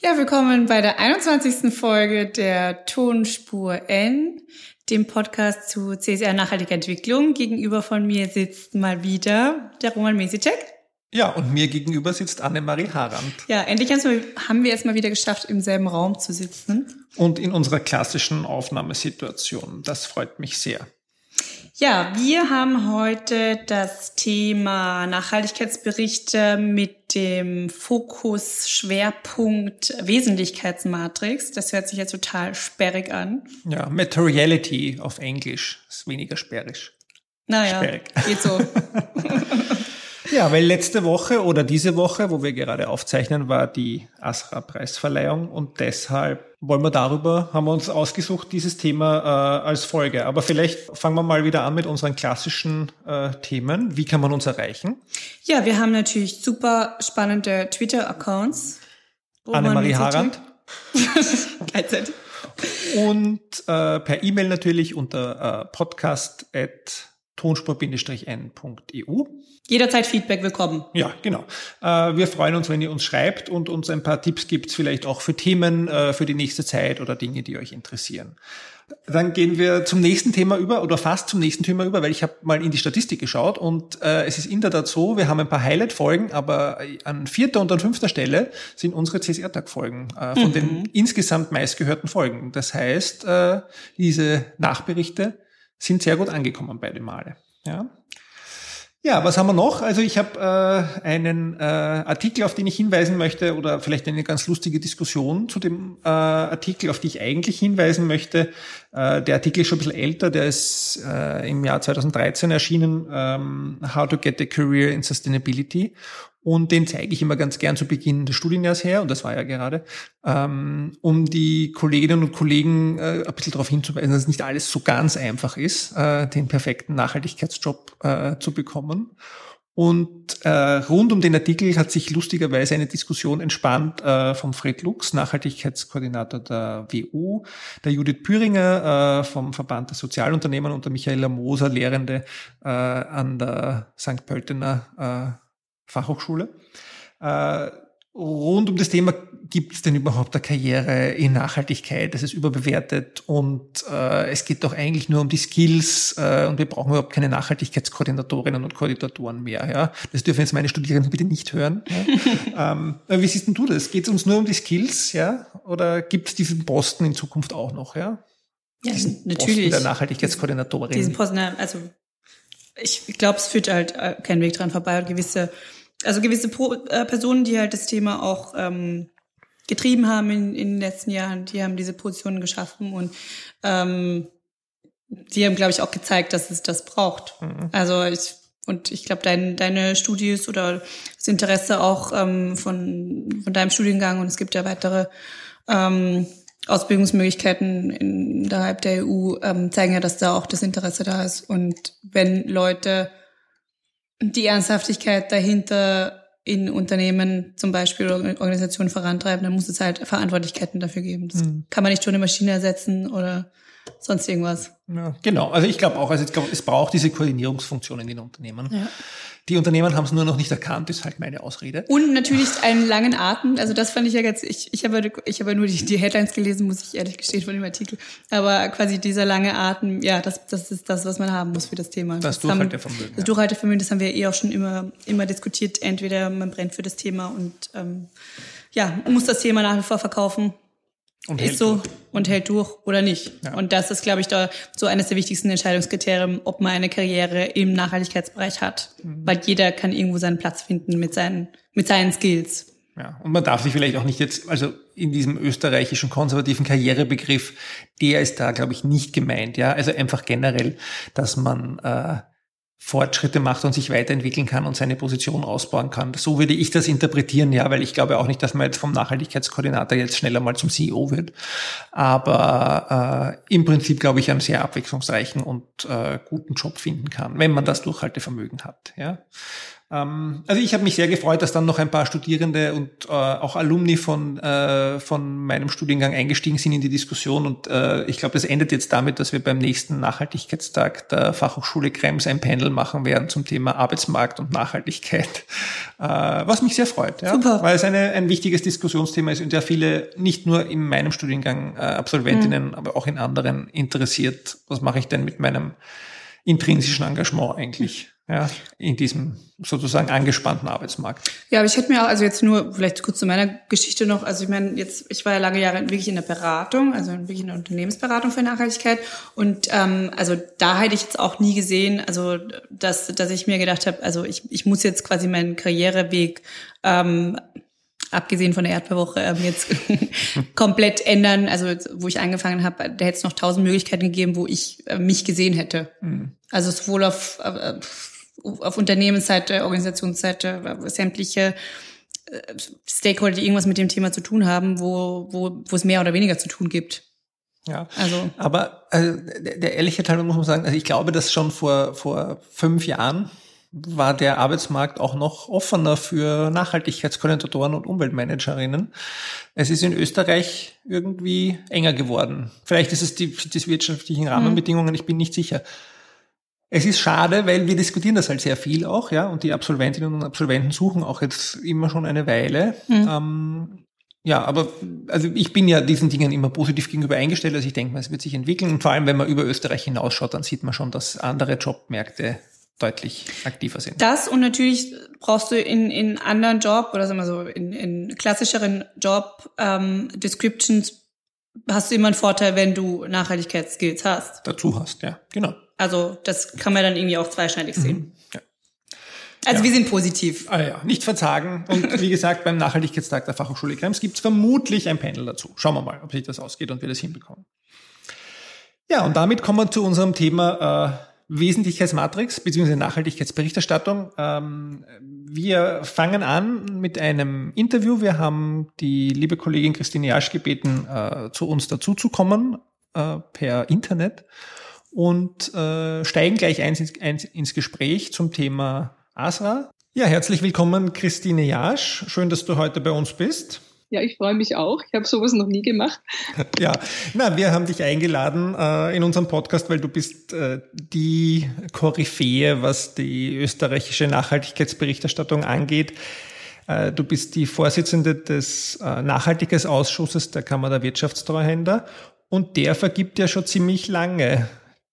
Ja, willkommen bei der 21. Folge der Tonspur N, dem Podcast zu CSR nachhaltiger Entwicklung. Gegenüber von mir sitzt mal wieder der Roman Mesicek. Ja, und mir gegenüber sitzt Annemarie Harand. Ja, endlich haben wir es mal wieder geschafft, im selben Raum zu sitzen. Und in unserer klassischen Aufnahmesituation. Das freut mich sehr. Ja, wir haben heute das Thema Nachhaltigkeitsberichte mit dem Fokus Schwerpunkt Wesentlichkeitsmatrix. Das hört sich ja total sperrig an. Ja, Materiality auf Englisch ist weniger sperrig. Naja, sperrig. geht so. Ja, weil letzte Woche oder diese Woche, wo wir gerade aufzeichnen, war die ASRA-Preisverleihung und deshalb wollen wir darüber, haben wir uns ausgesucht, dieses Thema äh, als Folge. Aber vielleicht fangen wir mal wieder an mit unseren klassischen äh, Themen. Wie kann man uns erreichen? Ja, wir haben natürlich super spannende Twitter-Accounts. Annemarie Harand. Gleichzeitig. Und äh, per E-Mail natürlich unter äh, podcast at tonspur-n.eu. Jederzeit Feedback willkommen. Ja, genau. Äh, wir freuen uns, wenn ihr uns schreibt und uns ein paar Tipps gibt, vielleicht auch für Themen äh, für die nächste Zeit oder Dinge, die euch interessieren. Dann gehen wir zum nächsten Thema über oder fast zum nächsten Thema über, weil ich habe mal in die Statistik geschaut und äh, es ist in der Tat so, wir haben ein paar Highlight-Folgen, aber an vierter und an fünfter Stelle sind unsere CSR-Tag-Folgen äh, von mhm. den insgesamt meistgehörten Folgen. Das heißt, äh, diese Nachberichte sind sehr gut angekommen beide Male. Ja. Ja, was haben wir noch? Also ich habe äh, einen äh, Artikel, auf den ich hinweisen möchte, oder vielleicht eine ganz lustige Diskussion zu dem äh, Artikel, auf die ich eigentlich hinweisen möchte. Äh, der Artikel ist schon ein bisschen älter, der ist äh, im Jahr 2013 erschienen, ähm, How to get a Career in Sustainability. Und den zeige ich immer ganz gern zu Beginn des Studienjahres her, und das war ja gerade, ähm, um die Kolleginnen und Kollegen äh, ein bisschen darauf hinzuweisen, dass es nicht alles so ganz einfach ist, äh, den perfekten Nachhaltigkeitsjob äh, zu bekommen. Und äh, rund um den Artikel hat sich lustigerweise eine Diskussion entspannt äh, vom Fred Lux, Nachhaltigkeitskoordinator der WU, der Judith Püringer äh, vom Verband der Sozialunternehmen und der Michaela Moser, Lehrende äh, an der St. Pöltener äh, Fachhochschule. Äh, rund um das Thema, gibt es denn überhaupt eine Karriere in Nachhaltigkeit? Das ist überbewertet und äh, es geht doch eigentlich nur um die Skills äh, und wir brauchen überhaupt keine Nachhaltigkeitskoordinatorinnen und Koordinatoren mehr. Ja? Das dürfen jetzt meine Studierenden bitte nicht hören. Ja? ähm, wie siehst denn du das? Geht es uns nur um die Skills, ja? Oder gibt es diesen Posten in Zukunft auch noch, ja? Ja, diesen natürlich. Posten der Nachhaltigkeitskoordinatorin. Diesen Posten, also ich glaube, es führt halt äh, kein Weg dran vorbei und gewisse also gewisse Pro äh, Personen, die halt das Thema auch ähm, getrieben haben in, in den letzten Jahren, die haben diese Positionen geschaffen und ähm, die haben, glaube ich, auch gezeigt, dass es das braucht. Mhm. Also ich und ich glaube, dein, deine Studies oder das Interesse auch ähm, von, von deinem Studiengang und es gibt ja weitere ähm, Ausbildungsmöglichkeiten innerhalb der EU ähm, zeigen ja, dass da auch das Interesse da ist. Und wenn Leute die Ernsthaftigkeit dahinter in Unternehmen zum Beispiel oder Organisationen vorantreiben, dann muss es halt Verantwortlichkeiten dafür geben. Das mhm. kann man nicht schon eine Maschine ersetzen oder sonst irgendwas. Ja, genau. Also ich glaube auch, also ich glaube, es braucht diese Koordinierungsfunktion in den Unternehmen. Ja. Die Unternehmen haben es nur noch nicht erkannt, ist halt meine Ausrede. Und natürlich einen langen Atem. Also das fand ich ja ganz, ich, ich habe ich habe nur die, die Headlines gelesen, muss ich ehrlich gestehen, von dem Artikel. Aber quasi dieser lange Atem, ja, das, das ist das, was man haben muss für das Thema. Das, das Durchhaltevermögen. Das Durchhaltevermögen, das haben wir eh auch schon immer, immer diskutiert. Entweder man brennt für das Thema und ähm, ja, muss das Thema nach wie vor verkaufen und ist so durch. und hält durch oder nicht. Ja. Und das ist, glaube ich, da so eines der wichtigsten Entscheidungskriterien, ob man eine Karriere im Nachhaltigkeitsbereich hat. Mhm. Weil jeder kann irgendwo seinen Platz finden mit seinen, mit seinen Skills. Ja, und man darf sich vielleicht auch nicht jetzt, also in diesem österreichischen konservativen Karrierebegriff, der ist da, glaube ich, nicht gemeint. Ja, also einfach generell, dass man äh, Fortschritte macht und sich weiterentwickeln kann und seine Position ausbauen kann. So würde ich das interpretieren, ja, weil ich glaube auch nicht, dass man jetzt vom Nachhaltigkeitskoordinator jetzt schneller mal zum CEO wird. Aber äh, im Prinzip glaube ich einen sehr abwechslungsreichen und äh, guten Job finden kann, wenn man das Durchhaltevermögen hat. Ja. Ähm, also ich habe mich sehr gefreut, dass dann noch ein paar Studierende und äh, auch Alumni von, äh, von meinem Studiengang eingestiegen sind in die Diskussion. Und äh, ich glaube, das endet jetzt damit, dass wir beim nächsten Nachhaltigkeitstag der Fachhochschule Krems ein Panel machen werden zum Thema Arbeitsmarkt und Nachhaltigkeit, äh, was mich sehr freut, ja? Super. weil es eine, ein wichtiges Diskussionsthema ist und ja viele, nicht nur in meinem Studiengang äh, Absolventinnen, mhm. aber auch in anderen interessiert, was mache ich denn mit meinem intrinsischen Engagement eigentlich ja, in diesem sozusagen angespannten Arbeitsmarkt. Ja, aber ich hätte mir auch, also jetzt nur vielleicht kurz zu meiner Geschichte noch, also ich meine, jetzt, ich war ja lange Jahre wirklich in der Beratung, also wirklich in der Unternehmensberatung für Nachhaltigkeit und ähm, also da hätte ich jetzt auch nie gesehen, also dass, dass ich mir gedacht habe, also ich, ich muss jetzt quasi meinen Karriereweg ähm, abgesehen von der Erdbeerwoche, ähm, jetzt komplett ändern. Also wo ich angefangen habe, da hätte es noch tausend Möglichkeiten gegeben, wo ich äh, mich gesehen hätte. Mhm. Also sowohl auf, äh, auf Unternehmensseite, Organisationsseite, sämtliche äh, Stakeholder, die irgendwas mit dem Thema zu tun haben, wo, wo, wo es mehr oder weniger zu tun gibt. Ja, also. aber also, der, der ehrliche Teil muss man sagen, also ich glaube, dass schon vor, vor fünf Jahren war der Arbeitsmarkt auch noch offener für Nachhaltigkeitskoordinatoren und Umweltmanagerinnen. Es ist in Österreich irgendwie enger geworden. Vielleicht ist es die, die wirtschaftlichen mhm. Rahmenbedingungen, ich bin nicht sicher. Es ist schade, weil wir diskutieren das halt sehr viel auch, ja, und die Absolventinnen und Absolventen suchen auch jetzt immer schon eine Weile. Mhm. Ähm, ja, aber also ich bin ja diesen Dingen immer positiv gegenüber eingestellt. Also ich denke mal, es wird sich entwickeln. Und vor allem, wenn man über Österreich hinausschaut, dann sieht man schon, dass andere Jobmärkte deutlich aktiver sind. Das und natürlich brauchst du in, in anderen Job oder sagen wir so in, in klassischeren Job ähm, Descriptions hast du immer einen Vorteil, wenn du Nachhaltigkeitsskills hast. Dazu hast, ja, genau. Also das kann man dann irgendwie auch zweischneidig mhm. sehen. Ja. Also ja. wir sind positiv. Ah ja, nicht verzagen. Und wie gesagt, beim Nachhaltigkeitstag der Fachhochschule Krems gibt es vermutlich ein Panel dazu. Schauen wir mal, ob sich das ausgeht und wir das hinbekommen. Ja, und damit kommen wir zu unserem Thema äh, Wesentlichkeitsmatrix bzw. Nachhaltigkeitsberichterstattung. Ähm, wir fangen an mit einem Interview. Wir haben die liebe Kollegin Christine Jasch gebeten, äh, zu uns dazuzukommen äh, per Internet und äh, steigen gleich eins ins, eins ins Gespräch zum Thema ASRA. Ja, herzlich willkommen Christine Jasch. Schön, dass du heute bei uns bist. Ja, ich freue mich auch. Ich habe sowas noch nie gemacht. Ja, na, wir haben dich eingeladen äh, in unserem Podcast, weil du bist äh, die Koryphäe, was die österreichische Nachhaltigkeitsberichterstattung angeht. Äh, du bist die Vorsitzende des äh, Nachhaltigkeitsausschusses der Kammer der Wirtschaftstreuhänder und der vergibt ja schon ziemlich lange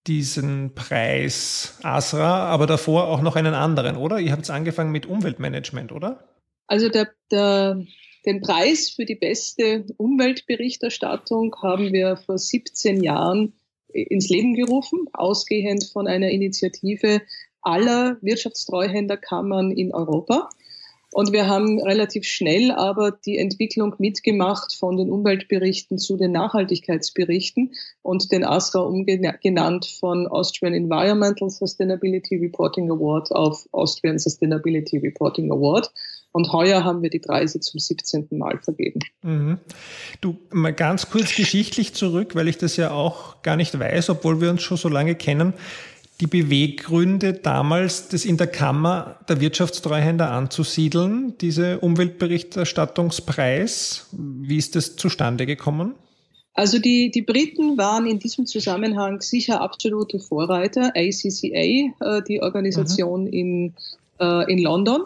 diesen Preis ASRA, aber davor auch noch einen anderen, oder? Ihr habt angefangen mit Umweltmanagement, oder? Also der, der den Preis für die beste Umweltberichterstattung haben wir vor 17 Jahren ins Leben gerufen, ausgehend von einer Initiative aller Wirtschaftstreuhänderkammern in Europa. Und wir haben relativ schnell aber die Entwicklung mitgemacht von den Umweltberichten zu den Nachhaltigkeitsberichten und den ASRA umgenannt von Austrian Environmental Sustainability Reporting Award auf Austrian Sustainability Reporting Award. Und heuer haben wir die Preise zum 17. Mal vergeben. Mhm. Du, mal ganz kurz geschichtlich zurück, weil ich das ja auch gar nicht weiß, obwohl wir uns schon so lange kennen. Die Beweggründe damals, das in der Kammer der Wirtschaftstreuhänder anzusiedeln, diese Umweltberichterstattungspreis, wie ist das zustande gekommen? Also die, die Briten waren in diesem Zusammenhang sicher absolute Vorreiter, ACCA, äh, die Organisation mhm. in, äh, in London.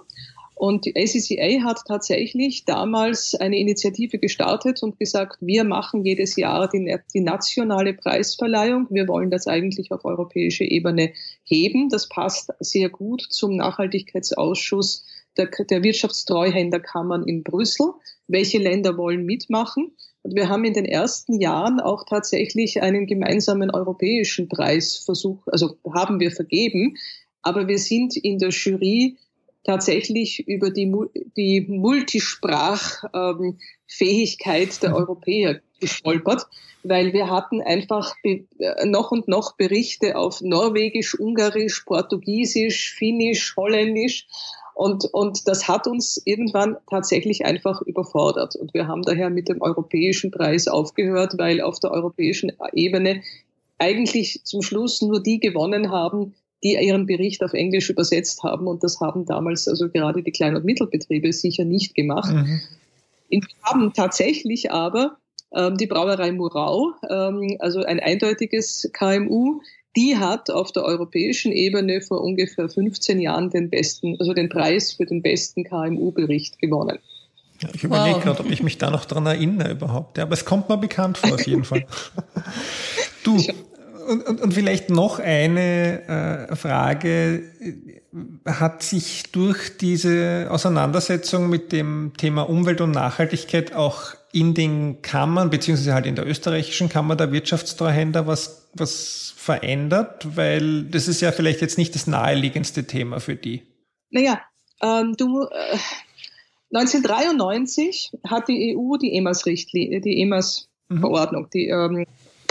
Und die ACCA hat tatsächlich damals eine Initiative gestartet und gesagt, wir machen jedes Jahr die, die, nationale Preisverleihung. Wir wollen das eigentlich auf europäischer Ebene heben. Das passt sehr gut zum Nachhaltigkeitsausschuss der, der Wirtschaftstreuhänderkammern in Brüssel. Welche Länder wollen mitmachen? Und wir haben in den ersten Jahren auch tatsächlich einen gemeinsamen europäischen Preis versucht, also haben wir vergeben. Aber wir sind in der Jury tatsächlich über die, die Multisprachfähigkeit der Europäer gestolpert, weil wir hatten einfach noch und noch Berichte auf Norwegisch, Ungarisch, Portugiesisch, Finnisch, Holländisch. Und, und das hat uns irgendwann tatsächlich einfach überfordert. Und wir haben daher mit dem europäischen Preis aufgehört, weil auf der europäischen Ebene eigentlich zum Schluss nur die gewonnen haben, die ihren Bericht auf Englisch übersetzt haben. Und das haben damals also gerade die Klein- und Mittelbetriebe sicher nicht gemacht. Mhm. Wir haben tatsächlich aber ähm, die Brauerei Murau, ähm, also ein eindeutiges KMU, die hat auf der europäischen Ebene vor ungefähr 15 Jahren den besten, also den Preis für den besten KMU-Bericht gewonnen. Ja, ich überlege wow. gerade, ob ich mich da noch dran erinnere überhaupt. Ja, aber es kommt mir bekannt vor, auf jeden Fall. du, und, und, und vielleicht noch eine äh, Frage. Hat sich durch diese Auseinandersetzung mit dem Thema Umwelt und Nachhaltigkeit auch in den Kammern, beziehungsweise halt in der österreichischen Kammer der Wirtschaftstreuhänder was, was verändert? Weil das ist ja vielleicht jetzt nicht das naheliegendste Thema für die. Naja, ähm, du, äh, 1993 hat die EU die EMAS-Richtlinie, die EMAS-Verordnung, mhm. die ähm,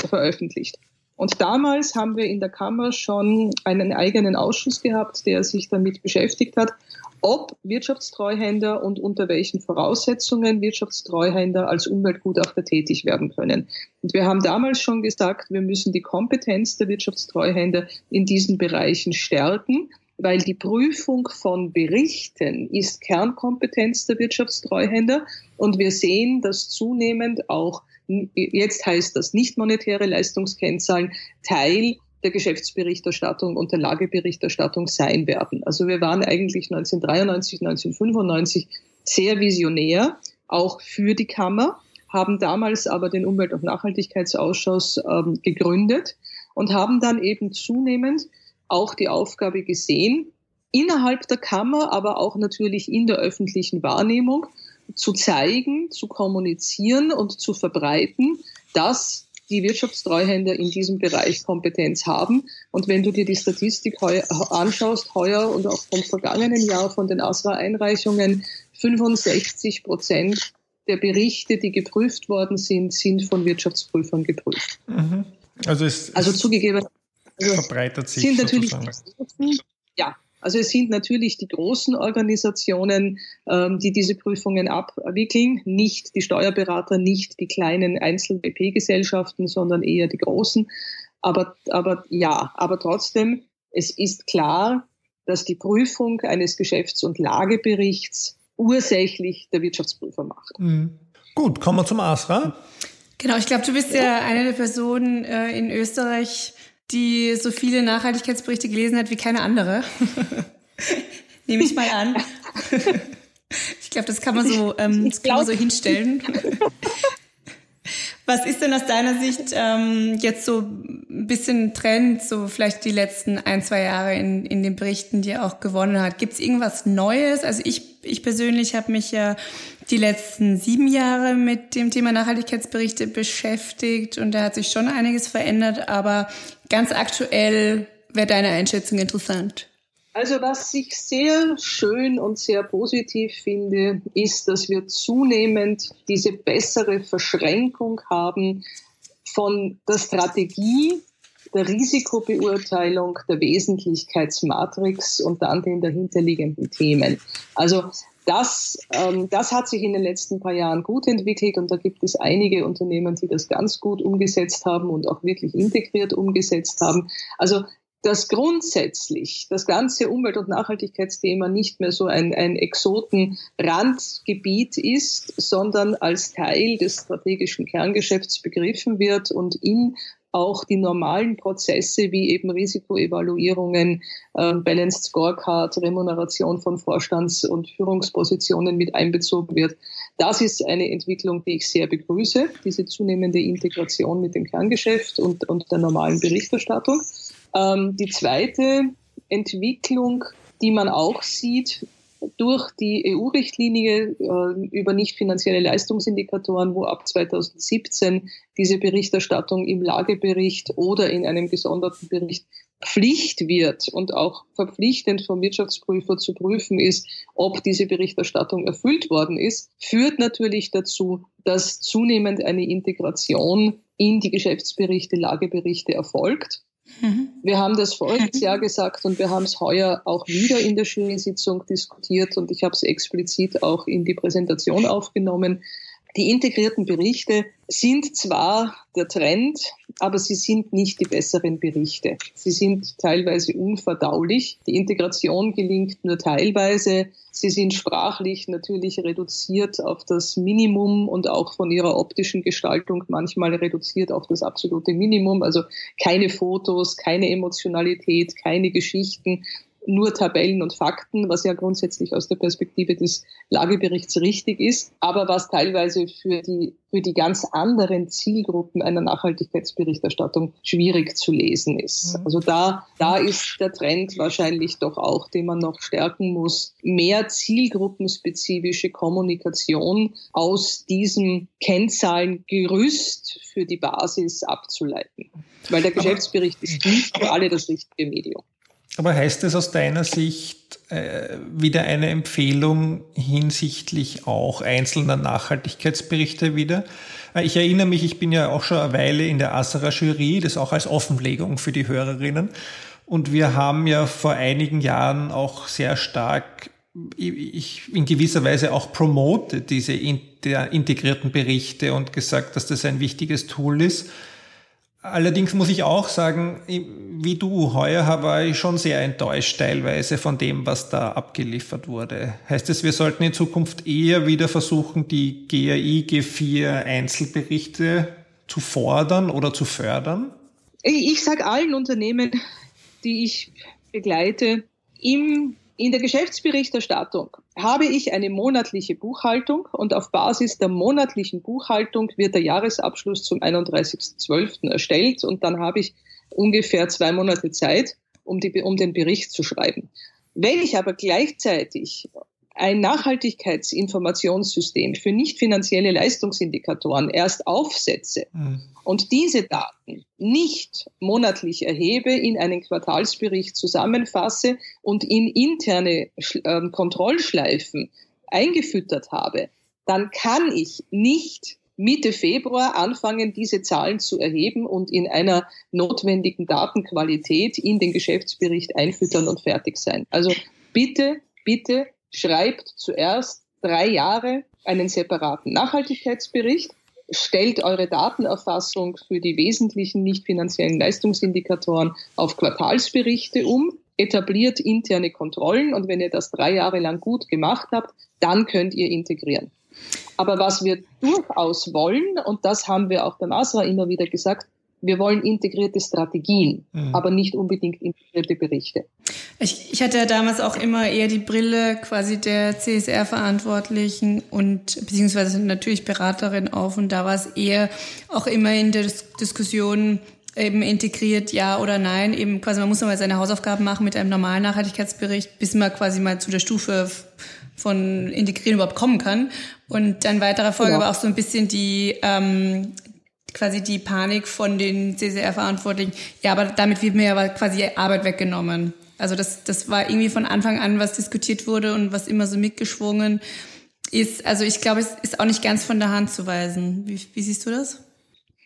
veröffentlicht. Und damals haben wir in der Kammer schon einen eigenen Ausschuss gehabt, der sich damit beschäftigt hat, ob Wirtschaftstreuhänder und unter welchen Voraussetzungen Wirtschaftstreuhänder als Umweltgutachter tätig werden können. Und wir haben damals schon gesagt, wir müssen die Kompetenz der Wirtschaftstreuhänder in diesen Bereichen stärken, weil die Prüfung von Berichten ist Kernkompetenz der Wirtschaftstreuhänder. Und wir sehen, dass zunehmend auch jetzt heißt das nicht monetäre Leistungskennzahlen, Teil der Geschäftsberichterstattung und der Lageberichterstattung sein werden. Also wir waren eigentlich 1993, 1995 sehr visionär, auch für die Kammer, haben damals aber den Umwelt- und Nachhaltigkeitsausschuss ähm, gegründet und haben dann eben zunehmend auch die Aufgabe gesehen, innerhalb der Kammer, aber auch natürlich in der öffentlichen Wahrnehmung, zu zeigen, zu kommunizieren und zu verbreiten, dass die Wirtschaftstreuhänder in diesem Bereich Kompetenz haben. Und wenn du dir die Statistik heu anschaust, heuer und auch vom vergangenen Jahr von den ASRA-Einreichungen, 65 Prozent der Berichte, die geprüft worden sind, sind von Wirtschaftsprüfern geprüft. Mhm. Also, es, also zugegeben, also verbreitert sich sind natürlich ja, also es sind natürlich die großen Organisationen, ähm, die diese Prüfungen abwickeln, nicht die Steuerberater, nicht die kleinen Einzel-BP-Gesellschaften, sondern eher die großen. Aber, aber ja, aber trotzdem, es ist klar, dass die Prüfung eines Geschäfts- und Lageberichts ursächlich der Wirtschaftsprüfer macht. Mhm. Gut, kommen wir zum ASRA. Genau, ich glaube, du bist ja eine der Personen äh, in Österreich, die so viele Nachhaltigkeitsberichte gelesen hat wie keine andere. Nehme ich mal an. ich glaube, das kann man so, ähm, das kann man so hinstellen. Was ist denn aus deiner Sicht ähm, jetzt so ein bisschen Trend, so vielleicht die letzten ein, zwei Jahre in, in den Berichten, die er auch gewonnen hat? Gibt es irgendwas Neues? Also ich, ich persönlich habe mich ja die letzten sieben Jahre mit dem Thema Nachhaltigkeitsberichte beschäftigt und da hat sich schon einiges verändert, aber ganz aktuell wäre deine Einschätzung interessant. Also was ich sehr schön und sehr positiv finde, ist, dass wir zunehmend diese bessere Verschränkung haben von der Strategie, der Risikobeurteilung, der Wesentlichkeitsmatrix und dann den dahinterliegenden Themen. Also das, ähm, das hat sich in den letzten paar Jahren gut entwickelt und da gibt es einige Unternehmen, die das ganz gut umgesetzt haben und auch wirklich integriert umgesetzt haben. Also dass grundsätzlich das ganze Umwelt- und Nachhaltigkeitsthema nicht mehr so ein, ein Exoten-Randgebiet ist, sondern als Teil des strategischen Kerngeschäfts begriffen wird und in auch die normalen Prozesse wie eben Risikoevaluierungen, äh, Balanced Scorecard, Remuneration von Vorstands- und Führungspositionen mit einbezogen wird. Das ist eine Entwicklung, die ich sehr begrüße, diese zunehmende Integration mit dem Kerngeschäft und, und der normalen Berichterstattung. Ähm, die zweite Entwicklung, die man auch sieht, durch die EU-Richtlinie äh, über nicht finanzielle Leistungsindikatoren, wo ab 2017 diese Berichterstattung im Lagebericht oder in einem gesonderten Bericht Pflicht wird und auch verpflichtend vom Wirtschaftsprüfer zu prüfen ist, ob diese Berichterstattung erfüllt worden ist, führt natürlich dazu, dass zunehmend eine Integration in die Geschäftsberichte, Lageberichte erfolgt. Mhm. Wir haben das voriges Jahr gesagt und wir haben es heuer auch wieder in der Jury-Sitzung diskutiert und ich habe es explizit auch in die Präsentation aufgenommen. Die integrierten Berichte sind zwar der Trend, aber sie sind nicht die besseren Berichte. Sie sind teilweise unverdaulich. Die Integration gelingt nur teilweise. Sie sind sprachlich natürlich reduziert auf das Minimum und auch von ihrer optischen Gestaltung manchmal reduziert auf das absolute Minimum. Also keine Fotos, keine Emotionalität, keine Geschichten, nur Tabellen und Fakten, was ja grundsätzlich aus der Perspektive des Lageberichts richtig ist, aber was teilweise für die, für die ganz anderen Zielgruppen einer Nachhaltigkeitsberichterstattung schwierig zu lesen ist. Mhm. Also da, da ist der Trend wahrscheinlich doch auch, den man noch stärken muss, mehr zielgruppenspezifische Kommunikation aus diesem Kennzahlengerüst für die Basis abzuleiten. Weil der Geschäftsbericht ist nicht für alle das richtige Medium. Aber heißt es aus deiner Sicht äh, wieder eine Empfehlung hinsichtlich auch einzelner Nachhaltigkeitsberichte wieder? Äh, ich erinnere mich, ich bin ja auch schon eine Weile in der Asserer Jury, das auch als Offenlegung für die Hörerinnen. Und wir haben ja vor einigen Jahren auch sehr stark ich in gewisser Weise auch promotet, diese integrierten Berichte und gesagt, dass das ein wichtiges Tool ist. Allerdings muss ich auch sagen, wie du, heuer war ich schon sehr enttäuscht teilweise von dem, was da abgeliefert wurde. Heißt es, wir sollten in Zukunft eher wieder versuchen, die GAI, G4 Einzelberichte zu fordern oder zu fördern? Ich sage allen Unternehmen, die ich begleite, im in der Geschäftsberichterstattung habe ich eine monatliche Buchhaltung und auf Basis der monatlichen Buchhaltung wird der Jahresabschluss zum 31.12. erstellt und dann habe ich ungefähr zwei Monate Zeit, um, die, um den Bericht zu schreiben. Wenn ich aber gleichzeitig ein Nachhaltigkeitsinformationssystem für nicht finanzielle Leistungsindikatoren erst aufsetze mhm. und diese Daten nicht monatlich erhebe, in einen Quartalsbericht zusammenfasse und in interne äh, Kontrollschleifen eingefüttert habe, dann kann ich nicht Mitte Februar anfangen, diese Zahlen zu erheben und in einer notwendigen Datenqualität in den Geschäftsbericht einfüttern und fertig sein. Also bitte, bitte schreibt zuerst drei Jahre einen separaten Nachhaltigkeitsbericht, stellt eure Datenerfassung für die wesentlichen nicht finanziellen Leistungsindikatoren auf Quartalsberichte um, etabliert interne Kontrollen und wenn ihr das drei Jahre lang gut gemacht habt, dann könnt ihr integrieren. Aber was wir durchaus wollen, und das haben wir auch beim ASRA immer wieder gesagt, wir wollen integrierte Strategien, mhm. aber nicht unbedingt integrierte Berichte. Ich, ich hatte ja damals auch immer eher die Brille quasi der CSR-Verantwortlichen und beziehungsweise natürlich Beraterin auf und da war es eher auch immer in der Diskussion eben integriert, ja oder nein. Eben quasi, man muss nochmal seine Hausaufgaben machen mit einem normalen Nachhaltigkeitsbericht, bis man quasi mal zu der Stufe von Integrieren überhaupt kommen kann. Und dann weiterer Folge ja. war auch so ein bisschen die, ähm, quasi die Panik von den CCR-Verantwortlichen, ja, aber damit wird mir ja quasi Arbeit weggenommen. Also das, das war irgendwie von Anfang an, was diskutiert wurde und was immer so mitgeschwungen ist. Also ich glaube, es ist auch nicht ganz von der Hand zu weisen. Wie, wie siehst du das?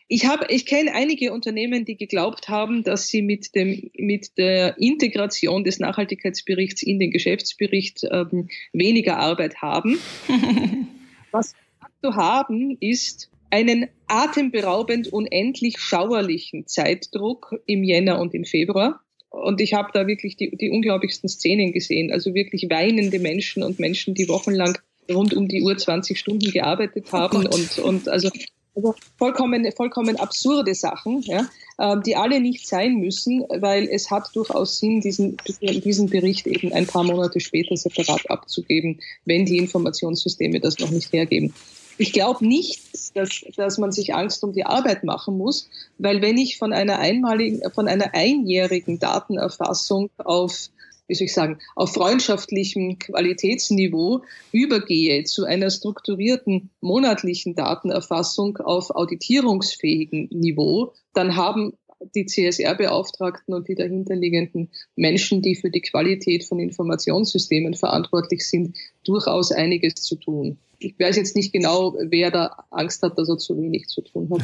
Ich habe, ich kenne einige Unternehmen, die geglaubt haben, dass sie mit dem, mit der Integration des Nachhaltigkeitsberichts in den Geschäftsbericht ähm, weniger Arbeit haben. Was wir haben, ist einen atemberaubend unendlich schauerlichen Zeitdruck im Jänner und im Februar. Und ich habe da wirklich die, die unglaublichsten Szenen gesehen. Also wirklich weinende Menschen und Menschen, die wochenlang rund um die Uhr 20 Stunden gearbeitet oh haben oh und, und also, also vollkommen, vollkommen absurde Sachen, ja, äh, die alle nicht sein müssen, weil es hat durchaus Sinn, diesen, diesen Bericht eben ein paar Monate später separat abzugeben, wenn die Informationssysteme das noch nicht hergeben. Ich glaube nicht, dass, dass man sich Angst um die Arbeit machen muss, weil wenn ich von einer einmaligen, von einer einjährigen Datenerfassung auf wie soll ich sagen, auf freundschaftlichem Qualitätsniveau übergehe zu einer strukturierten monatlichen Datenerfassung auf auditierungsfähigen Niveau, dann haben die CSR-Beauftragten und die dahinterliegenden Menschen, die für die Qualität von Informationssystemen verantwortlich sind, durchaus einiges zu tun. Ich weiß jetzt nicht genau, wer da Angst hat, dass er zu wenig zu tun hat.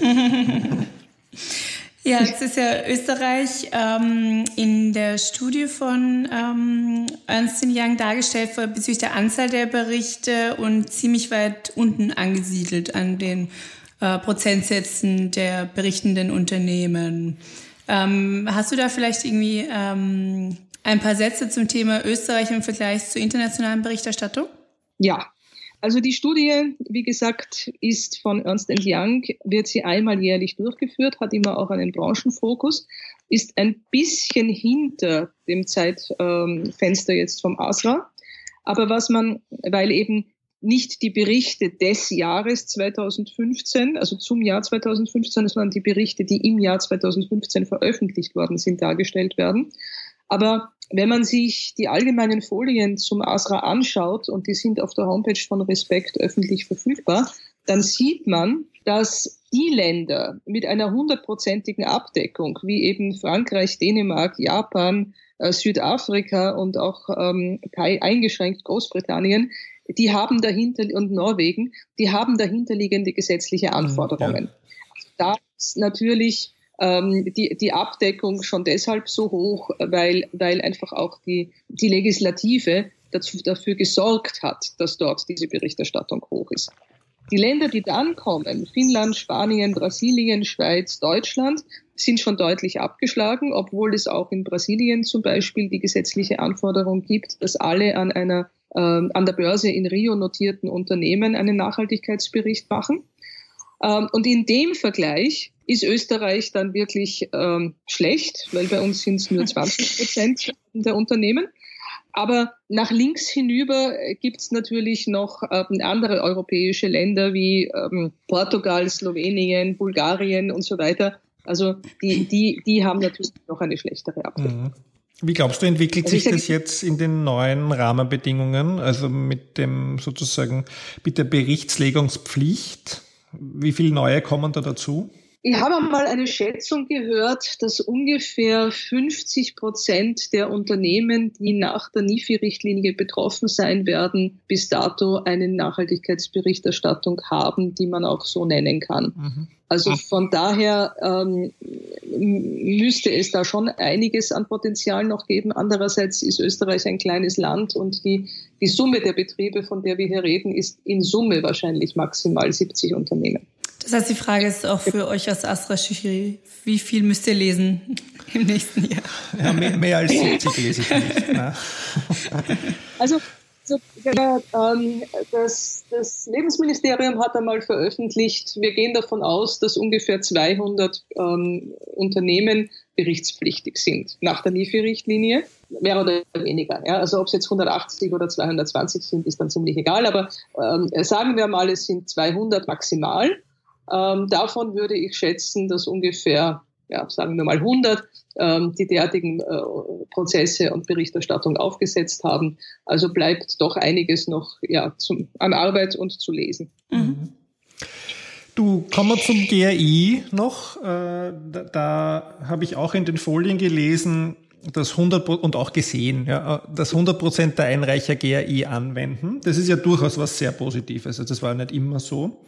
Ja, jetzt ist ja Österreich ähm, in der Studie von ähm, Ernst Young dargestellt bezüglich der Anzahl der Berichte und ziemlich weit unten angesiedelt an den äh, Prozentsätzen der berichtenden Unternehmen. Ähm, hast du da vielleicht irgendwie ähm, ein paar Sätze zum Thema Österreich im Vergleich zur internationalen Berichterstattung? Ja, also die Studie, wie gesagt, ist von Ernst Young, wird sie einmal jährlich durchgeführt, hat immer auch einen Branchenfokus, ist ein bisschen hinter dem Zeitfenster jetzt vom ASRA. Aber was man, weil eben nicht die Berichte des Jahres 2015, also zum Jahr 2015, sondern die Berichte, die im Jahr 2015 veröffentlicht worden sind, dargestellt werden. Aber wenn man sich die allgemeinen Folien zum ASRA anschaut, und die sind auf der Homepage von Respekt öffentlich verfügbar, dann sieht man, dass die Länder mit einer hundertprozentigen Abdeckung, wie eben Frankreich, Dänemark, Japan, äh, Südafrika und auch ähm, eingeschränkt Großbritannien, die haben dahinter und Norwegen, die haben dahinterliegende gesetzliche mhm, Anforderungen. Ja. Da ist natürlich die, die Abdeckung schon deshalb so hoch, weil, weil einfach auch die, die Legislative dazu, dafür gesorgt hat, dass dort diese Berichterstattung hoch ist. Die Länder, die dann kommen, Finnland, Spanien, Brasilien, Schweiz, Deutschland, sind schon deutlich abgeschlagen, obwohl es auch in Brasilien zum Beispiel die gesetzliche Anforderung gibt, dass alle an einer äh, an der Börse in Rio notierten Unternehmen einen Nachhaltigkeitsbericht machen. Ähm, und in dem Vergleich ist Österreich dann wirklich ähm, schlecht, weil bei uns sind es nur 20 Prozent der Unternehmen. Aber nach links hinüber gibt es natürlich noch ähm, andere europäische Länder wie ähm, Portugal, Slowenien, Bulgarien und so weiter. Also die, die, die haben natürlich noch eine schlechtere Abdeckung. Mhm. Wie glaubst du, entwickelt sich das jetzt in den neuen Rahmenbedingungen, also mit dem sozusagen mit der Berichtslegungspflicht? Wie viele neue kommen da dazu? Ich habe mal eine Schätzung gehört, dass ungefähr 50 Prozent der Unternehmen, die nach der NIFI-Richtlinie betroffen sein werden, bis dato eine Nachhaltigkeitsberichterstattung haben, die man auch so nennen kann. Mhm. Also von daher ähm, müsste es da schon einiges an Potenzial noch geben. Andererseits ist Österreich ein kleines Land und die, die Summe der Betriebe, von der wir hier reden, ist in Summe wahrscheinlich maximal 70 Unternehmen. Das heißt, die Frage ist auch für euch als Astra Jury, wie viel müsst ihr lesen im nächsten Jahr? Ja, mehr, mehr als 70 lese ich nicht. Ne? Also, so, äh, das, das Lebensministerium hat einmal veröffentlicht, wir gehen davon aus, dass ungefähr 200 ähm, Unternehmen berichtspflichtig sind nach der NIFI-Richtlinie, mehr oder weniger. Ja? Also ob es jetzt 180 oder 220 sind, ist dann ziemlich egal, aber ähm, sagen wir mal, es sind 200 maximal. Ähm, davon würde ich schätzen, dass ungefähr, ja, sagen wir mal 100 ähm, die derartigen äh, Prozesse und Berichterstattung aufgesetzt haben. Also bleibt doch einiges noch ja, zum, an Arbeit und zu lesen. Mhm. Du, kommen wir zum GRI noch. Äh, da, da habe ich auch in den Folien gelesen, dass 100 und auch gesehen, ja, dass 100 Prozent der Einreicher GRI anwenden. Das ist ja durchaus was sehr Positives. Also das war nicht immer so.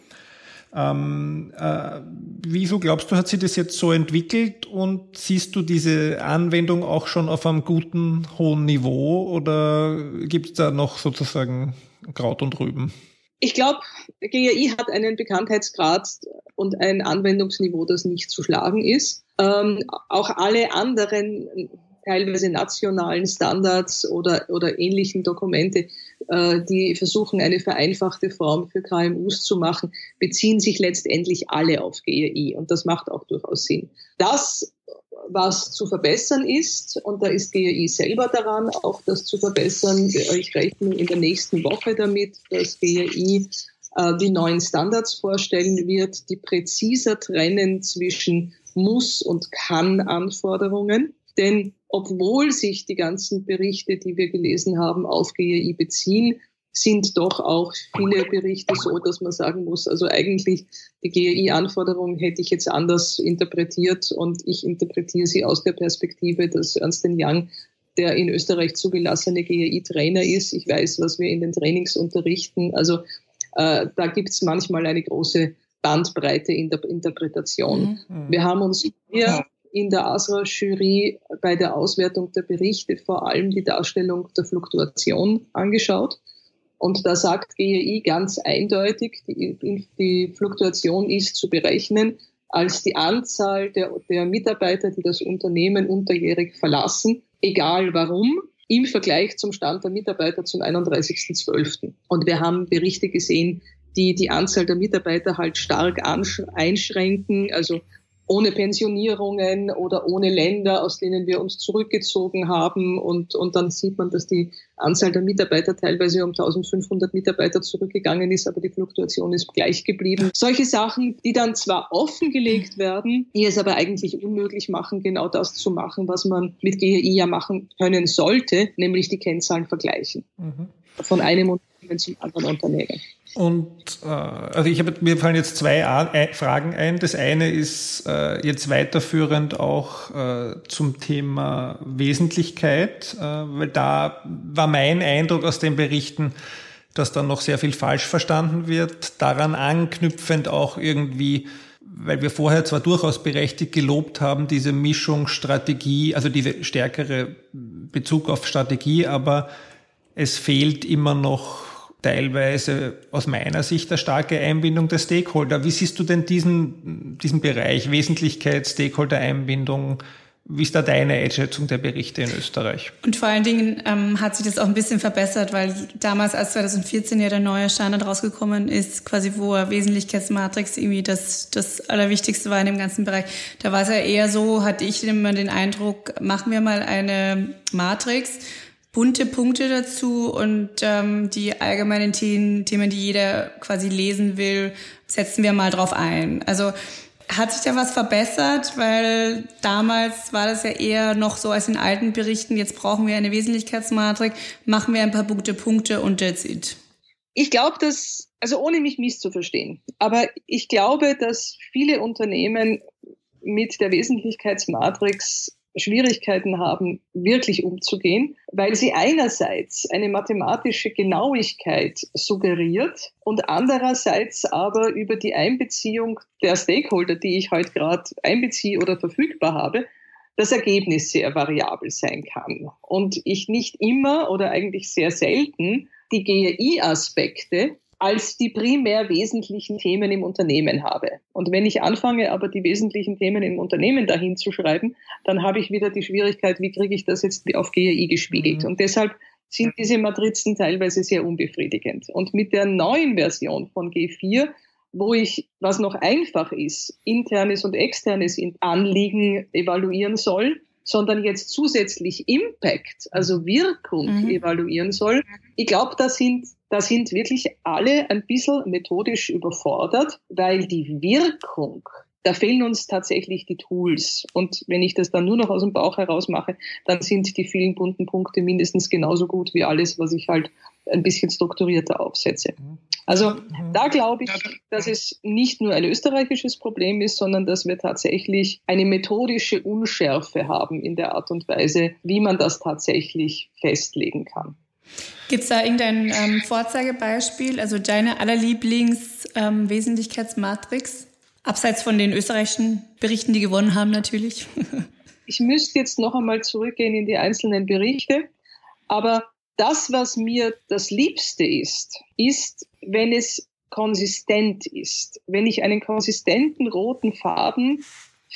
Ähm, äh, wieso glaubst du, hat sich das jetzt so entwickelt und siehst du diese Anwendung auch schon auf einem guten, hohen Niveau oder gibt es da noch sozusagen Kraut und Rüben? Ich glaube, GRI hat einen Bekanntheitsgrad und ein Anwendungsniveau, das nicht zu schlagen ist. Ähm, auch alle anderen teilweise nationalen Standards oder, oder ähnlichen Dokumente, äh, die versuchen, eine vereinfachte Form für KMUs zu machen, beziehen sich letztendlich alle auf GRI und das macht auch durchaus Sinn. Das, was zu verbessern ist, und da ist GRI selber daran, auch das zu verbessern, ich rechne in der nächsten Woche damit, dass GRI äh, die neuen Standards vorstellen wird, die präziser trennen zwischen muss und kann Anforderungen. Denn obwohl sich die ganzen Berichte, die wir gelesen haben, auf GRI beziehen, sind doch auch viele Berichte so, dass man sagen muss, also eigentlich die GRI-Anforderungen hätte ich jetzt anders interpretiert und ich interpretiere sie aus der Perspektive, dass Ernst Young der in Österreich zugelassene GRI-Trainer ist. Ich weiß, was wir in den Trainings unterrichten. Also äh, da gibt es manchmal eine große Bandbreite in der Interpretation. Mhm. Wir haben uns hier in der ASRA-Jury bei der Auswertung der Berichte vor allem die Darstellung der Fluktuation angeschaut. Und da sagt GEI ganz eindeutig, die, die Fluktuation ist zu berechnen als die Anzahl der, der Mitarbeiter, die das Unternehmen unterjährig verlassen, egal warum, im Vergleich zum Stand der Mitarbeiter zum 31.12. Und wir haben Berichte gesehen, die die Anzahl der Mitarbeiter halt stark einschränken, also ohne Pensionierungen oder ohne Länder, aus denen wir uns zurückgezogen haben. Und, und dann sieht man, dass die Anzahl der Mitarbeiter teilweise um 1500 Mitarbeiter zurückgegangen ist, aber die Fluktuation ist gleich geblieben. Solche Sachen, die dann zwar offengelegt werden, die es aber eigentlich unmöglich machen, genau das zu machen, was man mit GEI ja machen können sollte, nämlich die Kennzahlen vergleichen. Mhm. Von einem Unternehmen zum anderen Unternehmen. Und äh, also ich habe mir fallen jetzt zwei A Fragen ein. Das eine ist äh, jetzt weiterführend auch äh, zum Thema Wesentlichkeit, äh, weil da war mein Eindruck aus den Berichten, dass da noch sehr viel falsch verstanden wird. Daran anknüpfend auch irgendwie, weil wir vorher zwar durchaus berechtigt gelobt haben, diese Mischung Strategie, also diese stärkere Bezug auf Strategie, aber es fehlt immer noch teilweise aus meiner Sicht eine starke Einbindung der Stakeholder. Wie siehst du denn diesen, diesen Bereich Wesentlichkeit, Stakeholder-Einbindung? Wie ist da deine Einschätzung der Berichte in Österreich? Und vor allen Dingen ähm, hat sich das auch ein bisschen verbessert, weil damals, als 2014 ja der neue Standard rausgekommen ist, quasi wo Wesentlichkeitsmatrix irgendwie das, das Allerwichtigste war in dem ganzen Bereich, da war es ja eher so, hatte ich immer den Eindruck, machen wir mal eine Matrix, bunte Punkte dazu und ähm, die allgemeinen Themen, Themen, die jeder quasi lesen will, setzen wir mal drauf ein. Also hat sich da was verbessert? Weil damals war das ja eher noch so als in alten Berichten, jetzt brauchen wir eine Wesentlichkeitsmatrix, machen wir ein paar Punkte, Punkte und that's it. Ich glaube, dass, also ohne mich misszuverstehen, aber ich glaube, dass viele Unternehmen mit der Wesentlichkeitsmatrix Schwierigkeiten haben, wirklich umzugehen, weil sie einerseits eine mathematische Genauigkeit suggeriert und andererseits aber über die Einbeziehung der Stakeholder, die ich heute gerade einbeziehe oder verfügbar habe, das Ergebnis sehr variabel sein kann. Und ich nicht immer oder eigentlich sehr selten die GRI-Aspekte als die primär wesentlichen Themen im Unternehmen habe. Und wenn ich anfange, aber die wesentlichen Themen im Unternehmen dahin zu schreiben, dann habe ich wieder die Schwierigkeit, wie kriege ich das jetzt auf GRI gespiegelt. Mhm. Und deshalb sind diese Matrizen teilweise sehr unbefriedigend. Und mit der neuen Version von G4, wo ich, was noch einfach ist, internes und externes Anliegen evaluieren soll, sondern jetzt zusätzlich Impact, also Wirkung mhm. evaluieren soll. Ich glaube, da sind da sind wirklich alle ein bisschen methodisch überfordert, weil die Wirkung, da fehlen uns tatsächlich die Tools. Und wenn ich das dann nur noch aus dem Bauch heraus mache, dann sind die vielen bunten Punkte mindestens genauso gut wie alles, was ich halt ein bisschen strukturierter aufsetze. Also da glaube ich, dass es nicht nur ein österreichisches Problem ist, sondern dass wir tatsächlich eine methodische Unschärfe haben in der Art und Weise, wie man das tatsächlich festlegen kann. Gibt es da irgendein ähm, Vorzeigebeispiel, also deine allerlieblings-Wesentlichkeitsmatrix? Ähm, Abseits von den österreichischen Berichten, die gewonnen haben natürlich. ich müsste jetzt noch einmal zurückgehen in die einzelnen Berichte, aber das, was mir das Liebste ist, ist, wenn es konsistent ist, wenn ich einen konsistenten roten Faden